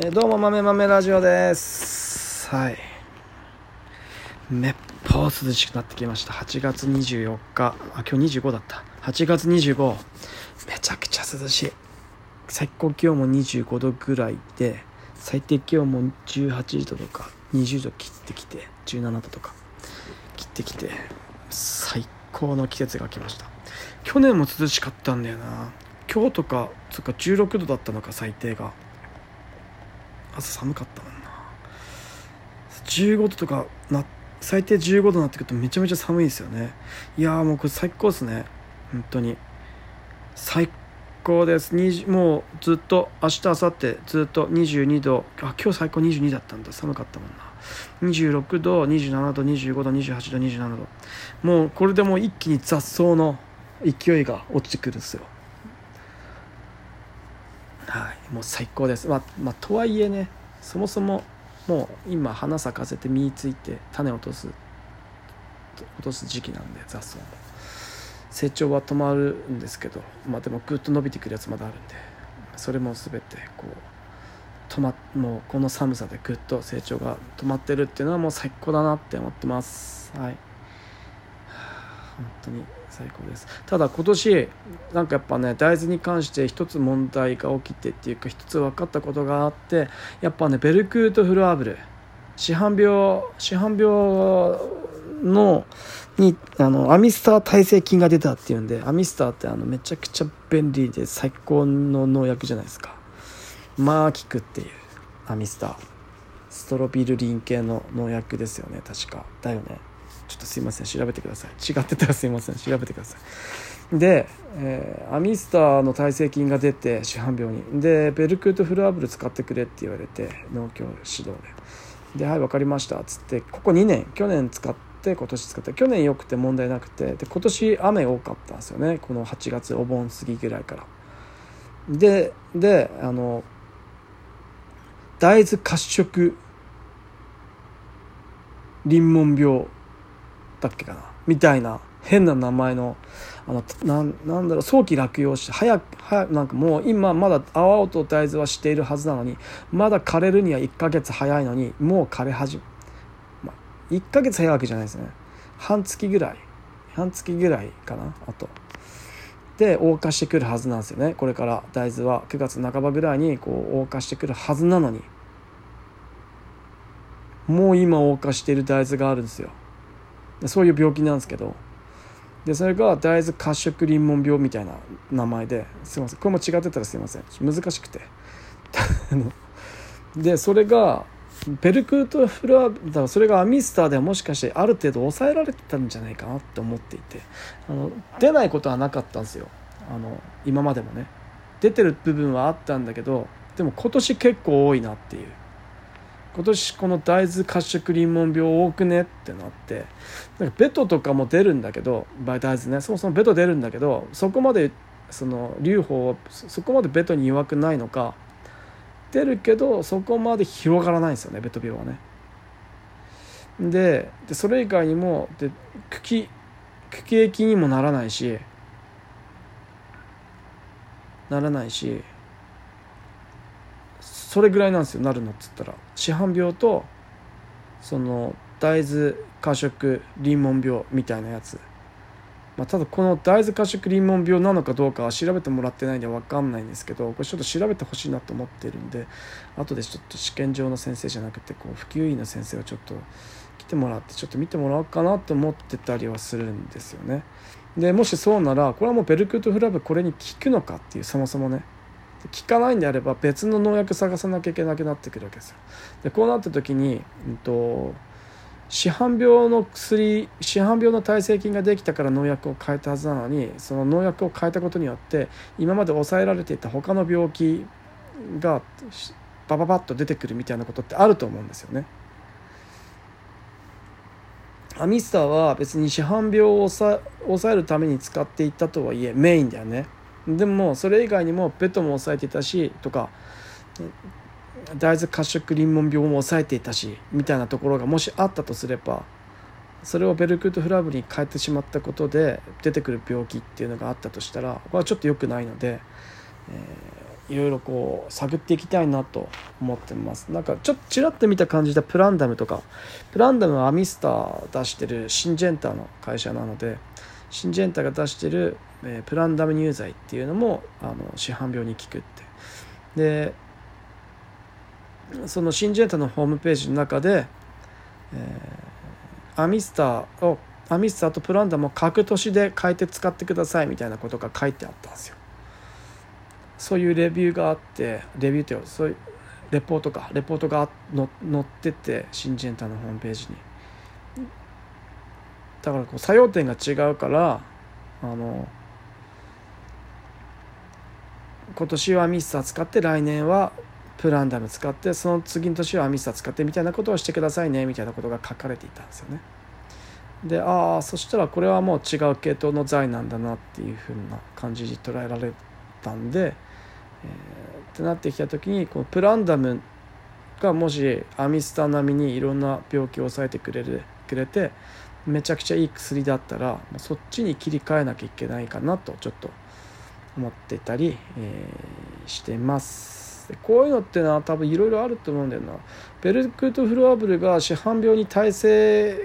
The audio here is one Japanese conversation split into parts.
えどうも豆豆ラジオです。はい。めっぽう涼しくなってきました。8月24日。あ今日25だった。8月25めちゃくちゃ涼しい。最高気温も25度ぐらいで最低気温も18度とか20度切ってきて17度とか切ってきて最高の季節が来ました。去年も涼しかったんだよな。今日とかそっか16度だったのか最低が。朝寒かったもんな。15度とかな最低15度になってくるとめちゃめちゃ寒いですよね。いやーもうこれ最高ですね。本当に。最高です。20もうずっと明日明後日ずっと22度。あ今日最高22だったんだ。寒かったもんな。26度27度25度28度27度。もうこれでもう一気に雑草の勢いが落ちてくるんですよ。もう最高です。まあ、まあ、とはいえねそもそももう今花咲かせて実ついて種を落とす落とす時期なんで雑草も。成長は止まるんですけどまあでもぐっと伸びてくるやつまだあるんでそれも全てこう止まもうこの寒さでぐっと成長が止まってるっていうのはもう最高だなって思ってます。はい。本当に。最高です。ただ今年なんかやっぱね大豆に関して一つ問題が起きてっていうか一つ分かったことがあってやっぱねベルクートフルアブル市販病市販病のにあのアミスター耐性菌が出たっていうんでアミスターってあのめちゃくちゃ便利で最高の農薬じゃないですか。まあ効くっていうアミスター。ストロビルリン系の農薬ですよね確か。だよね。ちょっとすいません調べてください。違ってたらすいません。調べてください。で、えーアミスターの耐性菌が出て市販病に。でベルクートフルアブル使ってくれって言われて農協指導で。で「はい分かりました」っつってここ2年去年使って今年使って去年良くて問題なくてで今年雨多かったんですよね。この8月お盆過ぎぐらいから。でであの大豆褐色リンモン病だっけかな？みたいな変な名前のあのなんだろう早期落葉して早く早くなんかもう今まだ青々と大豆はしているはずなのにまだ枯れるには1ヶ月早いのにもう枯れ始め、まあ、1ヶ月早いわけじゃないですね。半月ぐらい。半月ぐらいかな？あと。で黄化してくるはずなんですよね。これから大豆は。9月半ばぐらいにこう黄化してくるはずなのに。もう今黄化している大豆があるんですよ。そういう病気なんですけど。でそれが大豆褐色リンモン病みたいな名前ですいません。これも違ってたらすいません。難しくて。でそれがペルクートフルアだからそれがアミスターではもしかしてある程度抑えられてたんじゃないかなって思っていて。あの出ないことはなかったんですよ。あの今までもね。出てる部分はあったんだけどでも今年結構多いなっていう。今年この大豆褐色リンモン病多くね？ってなって。なんかベトとかも出るんだけど大豆ね。そもそもベト出るんだけどそこまでその流法はそこまでベトに弱くないのか。出るけどそこまで広がらないんですよねベト病はね。ででそれ以外にもで茎茎液にもならないしならないしそれぐらいなんですよなるのっつったら。市販病とその大豆過食リンモン病みたいなやつ、まあ、ただこの大豆過食リンモン病なのかどうかは調べてもらってないんで分かんないんですけどこれちょっと調べてほしいなと思ってるんで後でちょっと試験場の先生じゃなくてこう普及医の先生をちょっと来てもらってちょっと見てもらおうかなと思ってたりはするんですよね。でもしそうならこれはもうベルクートフラブこれに効くのかっていうそもそもね。効かないんであれば別の農薬探さなきゃいけなくなってくるわけですよ。でこうなった時に、うんと、市販病の薬市販病の耐性菌ができたから農薬を変えたはずなのにその農薬を変えたことによって今まで抑えられていた他の病気がバババッと出てくるみたいなことってあると思うんですよね。アミスターは別に市販病を抑え抑えるために使っていったとはいえメインだよね。でもそれ以外にもベトも抑えていたしとか大豆褐色リンモン病も抑えていたしみたいなところがもしあったとすればそれをベルクートフラブに変えてしまったことで出てくる病気っていうのがあったとしたらこれはちょっと良くないので、えーいろいろこう探っていきたいなと思ってます。なんかちょっとちらっと見た感じでプランダムとかプランダムはアミスター出してるシンジェンタの会社なのでシンジェンタが出してる、えー、プランダム乳剤っていうのもあの市販病に効くって。でそのシンジェンタのホームページの中で、えー、アミスターをアミスターとプランダムを各都市で変えて使ってくださいみたいなことが書いてあったんですよ。そういうレビューがあってレビューってそういうレポートかレポートがの載っててシンジェンタのホームページに。だからこう作用点が違うからあの今年はミスター使って来年はプランダム使ってその次の年はミスター使ってみたいなことをしてくださいねみたいなことが書かれていたんですよね。でああそしたらこれはもう違う系統の財なんだなっていうふうな感じに捉えられたんでえー、ってなってきた時にこのプランダムがもしアミスタ並みにいろんな病気を抑えてくれるくれてめちゃくちゃいい薬だったらそっちに切り替えなきゃいけないかなとちょっと思ってたり、えー、してます。こういうのってのは多分いろいろあると思うんだよな。ベルクート・フロアブルが市販病に耐性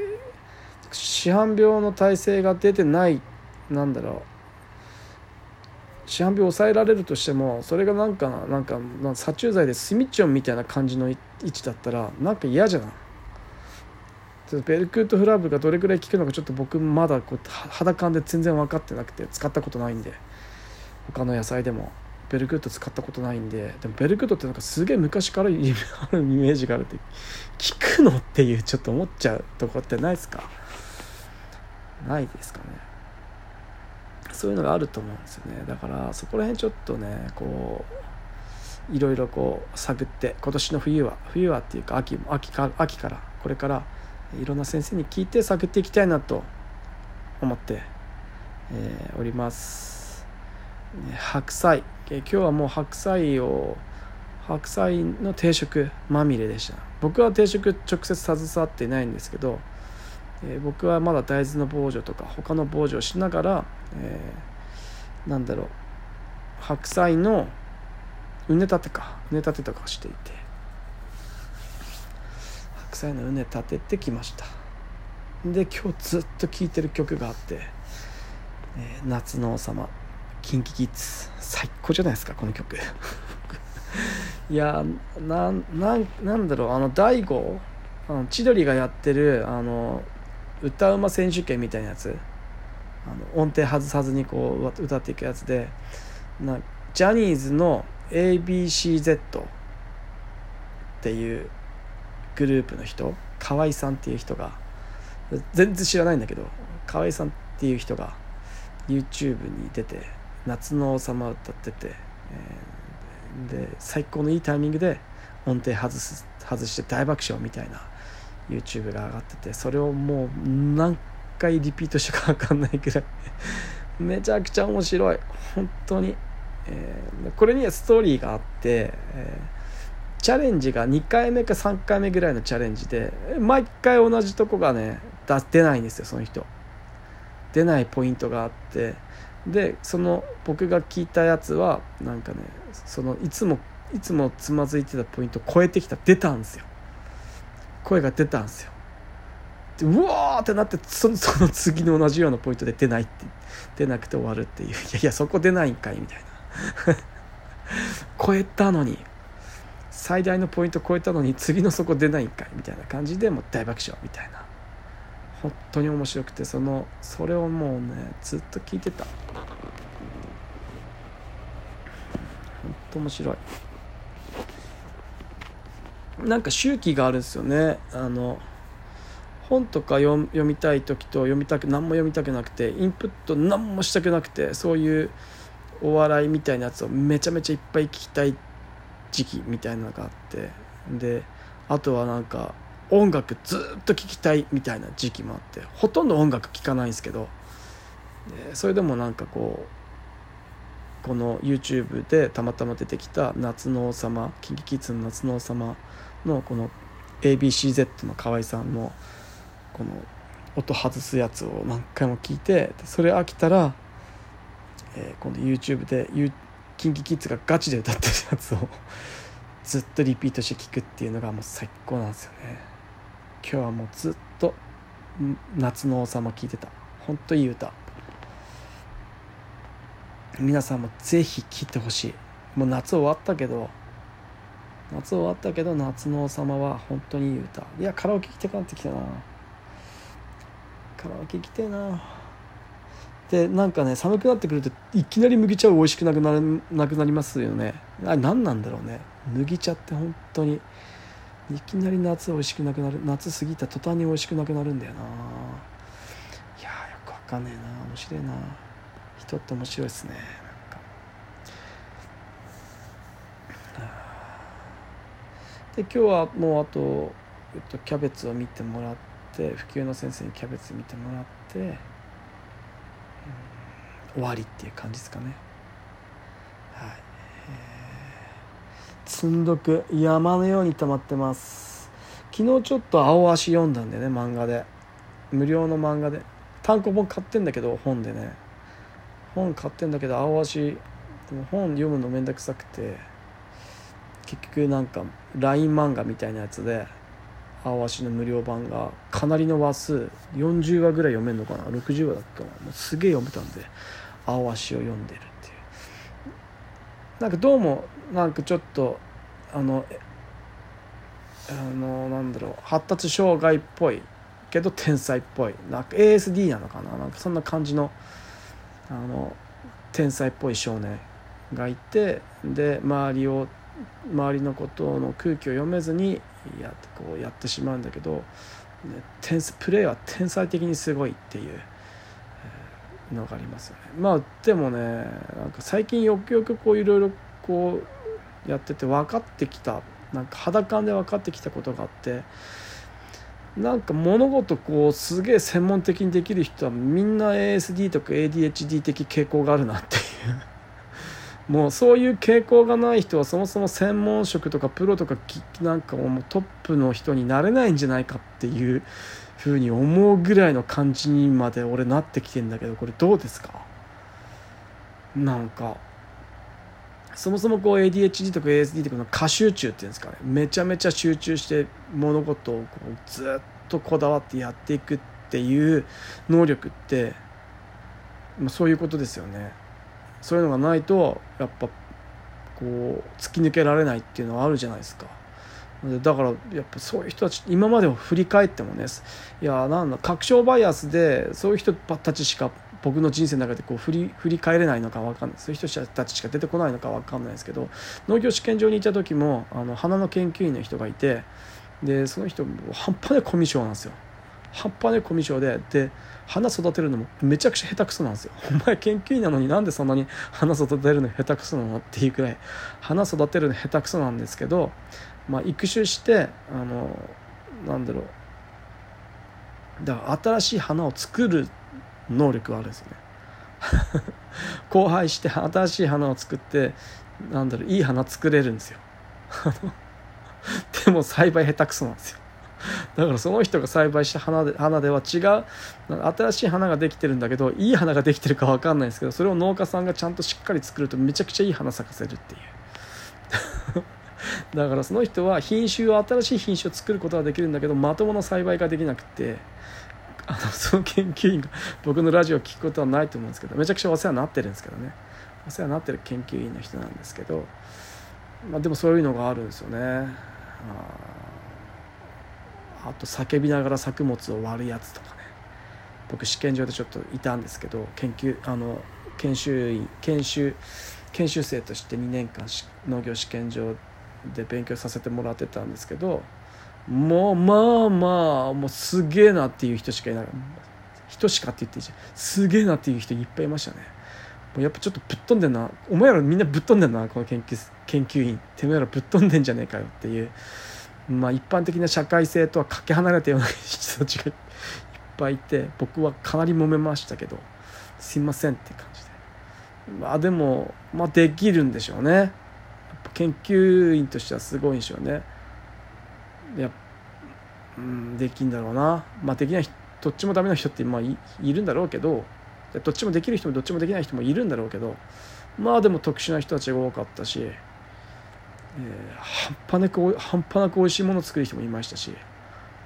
市販病の耐性が出てないなんだろう。市販病抑えられるとしてもそれがなんかなんか殺虫剤でスミッチョンみたいな感じの位置だったらなんか嫌じゃない？ベルクートフラブがどれくらい効くのかちょっと僕まだこう肌感で全然分かってなくて使ったことないんで。他の野菜でも。ベルクート使ったことないんで。でもベルクートってなんかすげえ昔からある イメージがあるって。効くのっていうちょっと思っちゃうとこってないですか？ないですかね。そういうのがあると思うんですよね。だからそこら辺ちょっとねこういろいろこう探って今年の冬は冬はっていうか秋秋か秋からこれからいろんな先生に聞いて探っていきたいなと思って、えー、おります、白菜、今日はもう白菜を白菜の定食まみれでした。僕は定食直接携わってないんですけどえー、僕はまだ大豆の防除とか他の防除をしながら、えー、なんだろう。白菜の畝立てか。畝立てとかしていて。白菜の畝立ててきました。で今日ずっと聴いてる曲があって「えー、夏の王様」キンキキッズ最高じゃないですかこの曲。いやなななんだろうあの大悟あの千鳥がやってるあの歌うま選手権みたいなやつ。あの音程外さずにこう歌っていくやつでなジャニーズの ABCZ っていうグループの人河合さんっていう人が全然知らないんだけど河合さんっていう人が YouTube に出て「夏の王様を」歌ってて、えー、で最高のいいタイミングで音程外す外して大爆笑みたいな YouTube が上がっててそれをもう何回リピートしたか分かんないくらい。めちゃくちゃ面白い。本当に、えー、これにはストーリーがあって、えー、チャレンジが2回目か3回目ぐらいのチャレンジで毎回同じとこがね出ないんですよその人。出ないポイントがあってでその僕が聞いたやつはなんかねそのいつもいつもつまずいてたポイントを超えてきた出たんですよ。声が出たんですよ。でうわーってなってその その次の同じようなポイントで出ないって出なくて終わるっていう。いやいやそこ出ないんかいみたいな。超えたのに。最大のポイント超えたのに次のそこ出ないんかいみたいな感じでもう大爆笑みたいな。本当に面白くてそのそれをもうねずっと聞いてた。本当面白い。なんか周期があるんですよね。あの本とか読みたい時と読みたく何も読みたくなくてインプット何もしたくなくてそういうお笑いみたいなやつをめちゃめちゃいっぱい聞きたい時期みたいなのがあって。であとはなんか音楽ずっと聴きたいみたいな時期もあってほとんど音楽聴かないんですけどそれでもなんかこうこの YouTube でたまたま出てきた「夏の王様」KinKiKids の「夏の王様」のこの ABCZ の河合さんのこの音外すやつを何回も聞いてそれ飽きたら、えー、今度 YouTube で KinKiKids がガチで歌ってるやつを ずっとリピートして聴くっていうのがもう最高なんですよね。今日はもうずっと夏の王様聴いてた。ほんといい歌。皆さんもぜひ聴いてほしい。もう夏終わったけど夏終わったけど夏の王様は本当にいい歌。いやカラオケ行きたくなってきたな。カラオケ行きてえな。でなんかね寒くなってくるといきなり麦茶美味しくなくななくなりますよね。あれ何なんだろうね。麦茶って本当にいきなり夏美味しくなくなる夏過ぎた途端に美味しくなくなるんだよな。いやよくわかんねえな。面白いな。人って面白いですね。で今日はもうあと、えっと、キャベツを見てもらって普及の先生にキャベツ見てもらって、うん、終わりっていう感じですかね。はい、えー、積んどく山のように溜まってます。昨日ちょっと青足読んだんでね漫画で。無料の漫画で。単行本買ってんだけど本でね。本買ってんだけど青足本読むのめんどくさくて。結局なんか LINE 漫画みたいなやつで青足の無料版がかなりの話数。40話ぐらい読めるのかな？60話だったかな？もうすげえ読めたんで青足を読んでる。なんかどうもなんかちょっとあのあのなんだろう発達障害っぽいけど天才っぽい。なんか ASD なのかな？なんかそんな感じのあの天才っぽい少年がいてで周りを周りのことの空気を読めずにやこうやってしまうんだけど、テンスプレーは天才的にすごいっていう。のがあります。よね。まあでもねなんか最近よくよくこういろいろこうやってて分かってきた。なんか肌感で分かってきたことがあって。なんか物事こうすげえ専門的にできる人はみんな ASD とか ADHD 的傾向があるなっていう。もうそういう傾向がない人はそもそも専門職とかプロとかなんかもうトップの人になれないんじゃないかっていうふうに思うぐらいの感じにまで俺なってきてんだけどこれどうですか？なんかそもそもこう ADHD とか ASD とかの過集中っていうんですかね。めちゃめちゃ集中して物事をこうずっとこだわってやっていくっていう能力ってま、そういうことですよね。そういうのがないとやっぱこう突き抜けられないっていうのはあるじゃないですか。だからやっぱそういう人たち今までを振り返ってもねいやなんだ確証バイアスでそういう人たちしか僕の人生の中でこう振り振り返れないのか分かんない。そういう人たちしか出てこないのか分かんないですけど農業試験場にいた時もあの花の研究員の人がいてでその人半端ないコミュ障なんですよ。半端ないコミュ障でで花育てるのもめちゃくちゃ下手くそなんですよ。お前研究員なのになんでそんなに花育てるの下手くそなのっていうくらい花育てるの下手くそなんですけど、まあ、育種してあのなんだろう。だから新しい花を作る能力があるんですよね。交配して新しい花を作ってなんだろういい花作れるんですよ。でも栽培下手くそなんですよ。だからその人が栽培した花で花では違う新しい花ができてるんだけどいい花ができてるか分かんないですけどそれを農家さんがちゃんとしっかり作るとめちゃくちゃいい花咲かせるっていう。だからその人は品種を新しい品種を作ることができるんだけどまともな栽培ができなくてあのその研究員が 僕のラジオを聞くことはないと思うんですけどめちゃくちゃお世話になってるんですけどねお世話になってる研究員の人なんですけど、まあ、でもそういうのがあるんですよね。ああと叫びながら作物を割るやつとかね僕試験場でちょっといたんですけど研究あの研修員研修研修生として2年間農業試験場で勉強させてもらってたんですけどもうまあまあもうすげえなっていう人しかいない。人しかって言っていいじゃん。すげえなっていう人いっぱいいましたね。もうやっぱちょっとぶっ飛んでんな。お前らみんなぶっ飛んでんなこの研究研究員。てめえらぶっ飛んでんじゃねえかよっていう。まあ、一般的な社会性とはかけ離れたような人たちがいっぱいいて僕はかなり揉めましたけどすいませんって感じで。まあでも、まあ、できるんでしょうね。研究員としてはすごいんでしょうね。やうんできんだろうな。まあできないどっちもダメな人ってまあいいるんだろうけどどっちもできる人もどっちもできない人もいるんだろうけどまあでも特殊な人たちが多かったし、えー、半端なく半端なく美味しいものを作る人もいましたし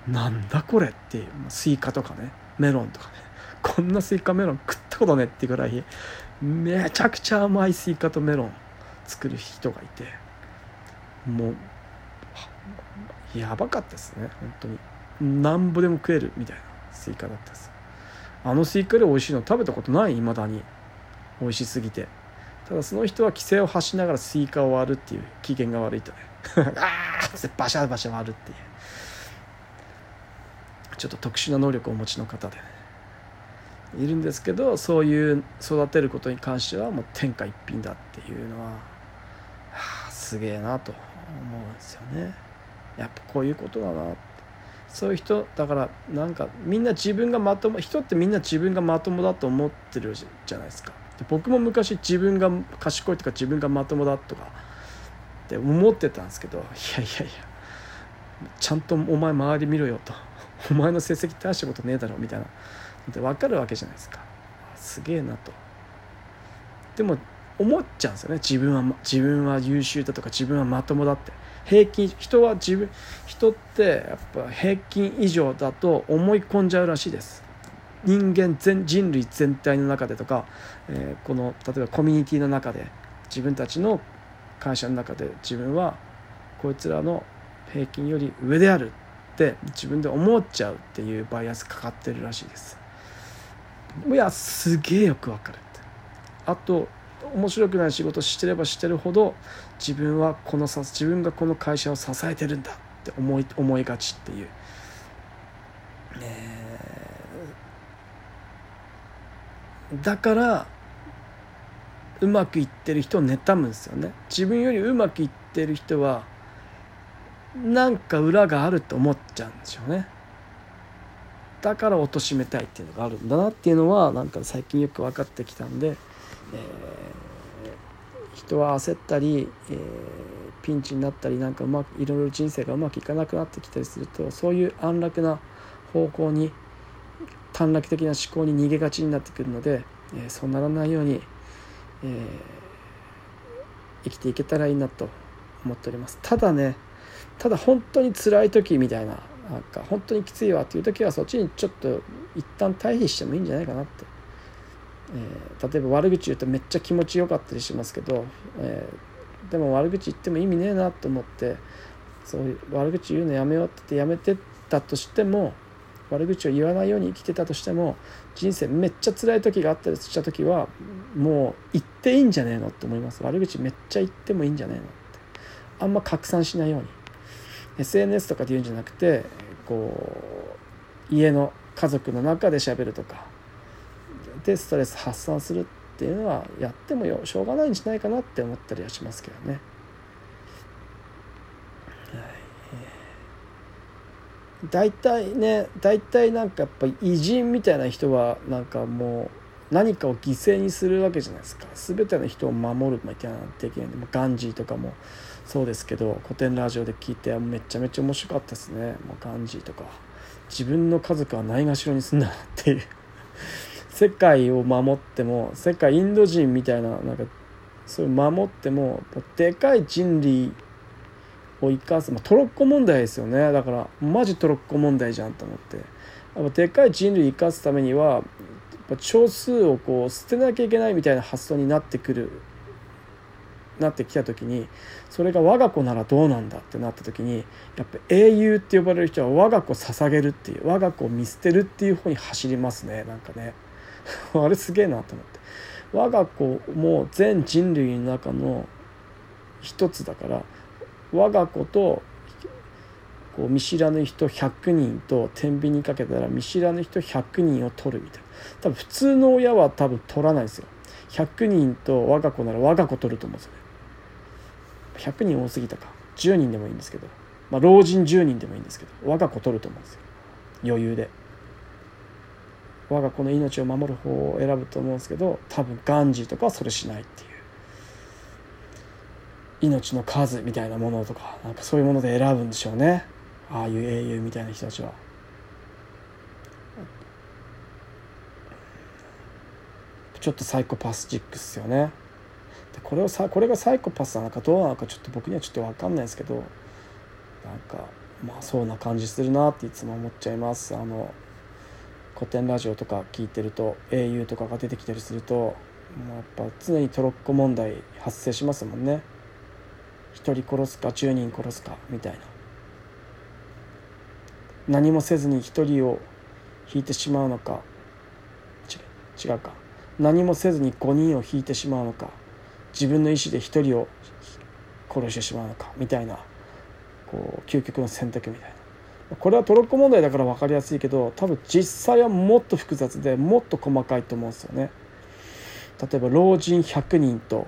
なんだこれっていうスイカとかねメロンとかね。こんなスイカメロン食ったことねっていうぐらいめちゃくちゃ甘いスイカとメロン作る人がいてもうやばかったですね本当に。なんぼでも食えるみたいなスイカだったです。あのスイカより美味しいの食べたことないいまだに。美味しすぎて。ただその人は奇声を発しながらスイカを割るっていう機嫌が悪いとね。ああってバシャバシャ割るっていう。ちょっと特殊な能力をお持ちの方でね。いるんですけどそういう育てることに関してはもう天下一品だっていうのは、すげえなと思うんですよね。やっぱこういうことだなって。そういう人だからなんかみんな自分がまとも人ってみんな自分がまともだと思ってるじゃないですか。で僕も昔自分が賢いとか自分がまともだとかって思ってたんですけどいやいやいやちゃんとお前周り見ろよと。お前の成績大したことねえだろみたいなで分かるわけじゃないですか。すげえなと。でも思っちゃうんですよね。自分は自分は優秀だとか自分はまともだって。平均人は自分人ってやっぱ平均以上だと思い込んじゃうらしいです。人間全人類全体の中でとか、えー、この例えばコミュニティの中で自分たちの会社の中で自分はこいつらの平均より上であるって自分で思っちゃうっていうバイアスかかってるらしいです。いやすげえよくわかるって。あと面白くない仕事してればしてるほど自分はこのさ自分がこの会社を支えてるんだって思い思いがちっていう、え。ー、だからうまくいってる人を妬むんですよね。自分よりうまくいってる人はなんか裏があると思っちゃうんでしょうね。だから貶めたいっていうのがあるんだなっていうのはなんか最近よく分かってきたんで、えー、人は焦ったり、えー、ピンチになったりなんかうまくいろいろ人生がうまくいかなくなってきたりするとそういう安楽な方向に短絡的な思考に逃げがちになってくるので、えー、そうならないように、え生きていけたらいいなと思っております。ただねただ本当に辛い時みたいななんか本当にきついわっていう時はそっちにちょっと一旦退避してもいいんじゃないかなって、えー、例えば悪口言うとめっちゃ気持ちよかったりしますけど、えー、でも悪口言っても意味ねえなと思ってそういう悪口言うのやめようって言ってやめてたとしても悪口を言わないように生きてたとしても人生めっちゃ辛い時があったりした時はもう言っていいんじゃねえのって思います。悪口めっちゃ言ってもいいんじゃねえのって。あんま拡散しないように。SNS とかで言うんじゃなくてこう家の家族の中で喋るとかでストレス発散するっていうのはやってもよしょうがないんじゃないかなって思ったりはしますけどね。大体ね大体なんかやっぱ偉人みたいな人はなんかもう何かを犠牲にするわけじゃないですか。全ての人を守るみたいなできない。んでガンジーとかもそうですけど古典ラジオで聞いてめちゃめちゃ面白かったですね。もうガンジーとか。自分の家族はないがしろにすんだっていう。世界を守っても世界インド人みたいななんかそういう守ってもでかい人類を生かす、まあ、トロッコ問題ですよね。だからマジトロッコ問題じゃんと思って。やっぱでかい人類生かすためには少数をこう捨てなきゃいけないみたいな発想になってくるなってきた時にそれが我が子ならどうなんだってなった時にやっぱ英雄って呼ばれる人は我が子捧げるっていう我が子を見捨てるっていう方に走りますねなんかね。あれすげえなと思って。我が子も全人類の中の一つだから我が子とこう見知らぬ人100人と天秤にかけたら見知らぬ人100人を取るみたいな。多分普通の親は多分取らないですよ。100人と我が子なら我が子取ると思うんですよね。100人多すぎたか。10人でもいいんですけど、まあ、老人10人でもいいんですけど我が子取ると思うんですよ。余裕で。我が子の命を守る方を選ぶと思うんですけど多分ガンジーとかはそれしないっていう。命の数みたいなものとかなんかそういうもので選ぶんでしょうね。ああいう英雄みたいな人たちは。ちょっとサイコパスチックっすよね。でこれをさこれがサイコパスなのかどうなのかちょっと僕にはちょっと分かんないですけどなんかまあそうな感じするなっていつも思っちゃいます。あの古典ラジオとか聞いてると英雄とかが出てきたりするともうやっぱ常にトロッコ問題発生しますもんね。1人殺すか10人殺すかみたいな。何もせずに1人を引いてしまうのか。違うか。何もせずに5人を引いてしまうのか。自分の意思で1人を殺してしまうのか。みたいなこう究極の選択みたいな。これはトロッコ問題だから分かりやすいけど多分実際はもっと複雑でもっと細かいと思うんですよね。例えば老人100人と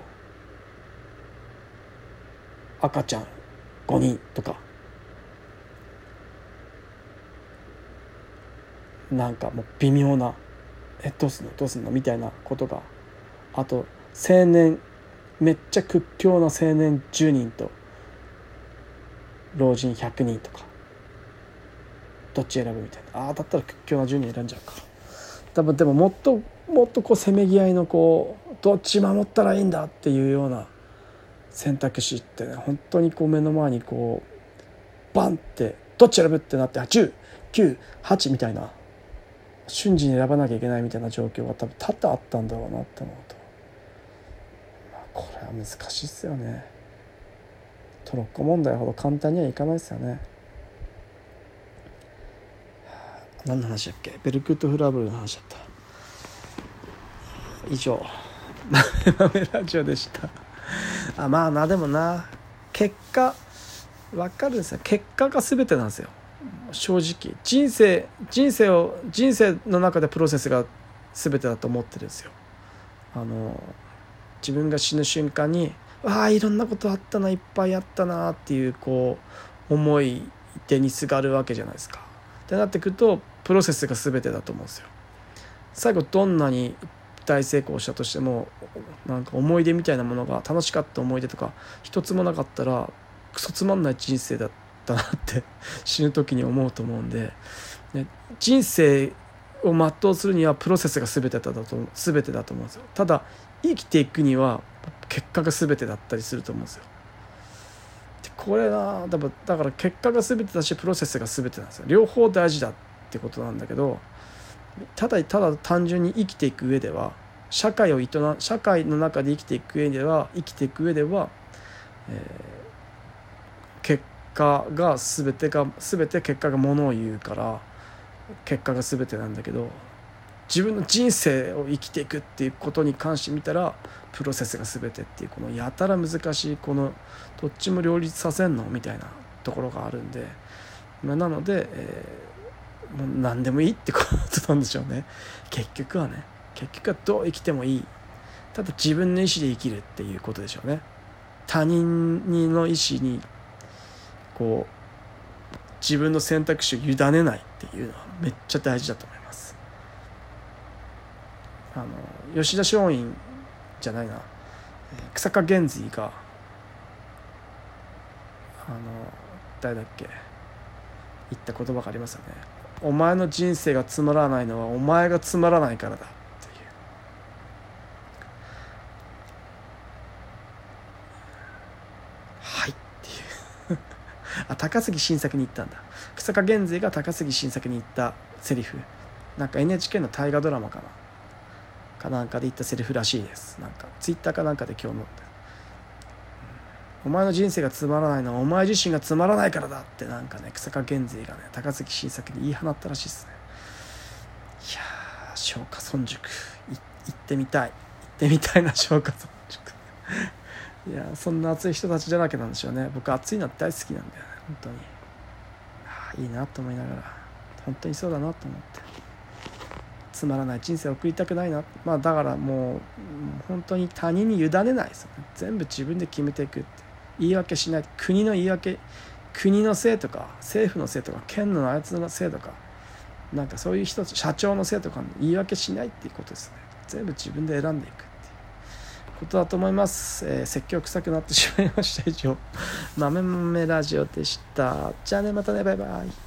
赤ちゃん5人とか。なんかもう微妙なえどうすんの？どうすんの？みたいなことが。あと青年めっちゃ屈強な青年10人と老人100人とか。どっち選ぶみたいな。ああだったら屈強な10人選んじゃうか。多分でももっともっとこうせめぎ合いのこうどっち守ったらいいんだっていうような選択肢ってね本当にこう目の前にこうバンってどっち選ぶってなって1098みたいな瞬時に選ばなきゃいけないみたいな状況が多分多々あったんだろうなって思うと、まあ、これは難しいっすよね。トロッコ問題ほど簡単にはいかないですよね。何の話だっけ？ベルクット・フラブルの話だった。以上。豆ラジオでした。あまあなでもな。結果分かるんですよ。結果が全てなんですよ。正直。人生人生を人生の中でプロセスが全てだと思ってるんですよ。あの自分が死ぬ瞬間にわあいろんなことあったないっぱいあったなっていうこう思い出にすがるわけじゃないですか。ってなってくるとプロセスが全てだと思うんですよ。最後どんなに大成功したとしてもなんか思い出みたいなものが楽しかった思い出とか一つもなかったらクソつまんない人生だったなって 死ぬ時に思うと思うんで、ね、人生を全うするにはプロセスが全てだと全てだと思うんですよ。ただ生きていくには結果が全てだったりすると思うんですよ。でこれなだだから結果が全てだしプロセスが全てなんですよ。両方大事だって。ってことなんだけどただただ単純に生きていく上では社会を営社会の中で生きていく上では生きていく上では、えー、結果が全てが全て結果がものを言うから結果が全てなんだけど自分の人生を生きていくっていうことに関して見たらプロセスが全てっていうこのやたら難しいこのどっちも両立させんの？みたいなところがあるんで、まあ、なので、えー、もう何でもいいってことなんでしょうね。結局はね。結局はどう生きてもいい。ただ自分の意思で生きるっていうことでしょうね。他人の意思にこう自分の選択肢を委ねないっていうのはめっちゃ大事だと思います。あの吉田松陰じゃないな。草加源瑞があの誰だっけ？言った言葉がありますよね。お前の人生がつまらないのはお前がつまらないからだ。はい。っていう。あ高杉晋作に言ったんだ。草加減税が高杉晋作に言ったセリフ。なんか NHK の大河ドラマかな。かなんかで言ったセリフらしいです。なんかツイッターかなんかで今日のお前の人生がつまらないのはお前自身がつまらないからだってなんかね草加減税がね高杉晋作に言い放ったらしいですね。いやー松下村塾行ってみたい。行ってみたいな松下村塾。いやそんな熱い人たちじゃなきゃなんでしょうね。僕熱いの大好きなんだよね本当に。あいいなと思いながら本当にそうだなと思って。つまらない人生を送りたくないな。まあだからもう本当に他人に委ねないですよね。全部自分で決めていくって。言い訳しない。国の言い訳国のせいとか政府のせいとか県のあいつのせいとかなんかそういう人社長のせいとか言い訳しないっていうことですね。全部自分で選んでいくっていうことだと思います、えー、説教臭くなってしまいました。以上豆豆ラジオでした。じゃあねまたね。バイバイ。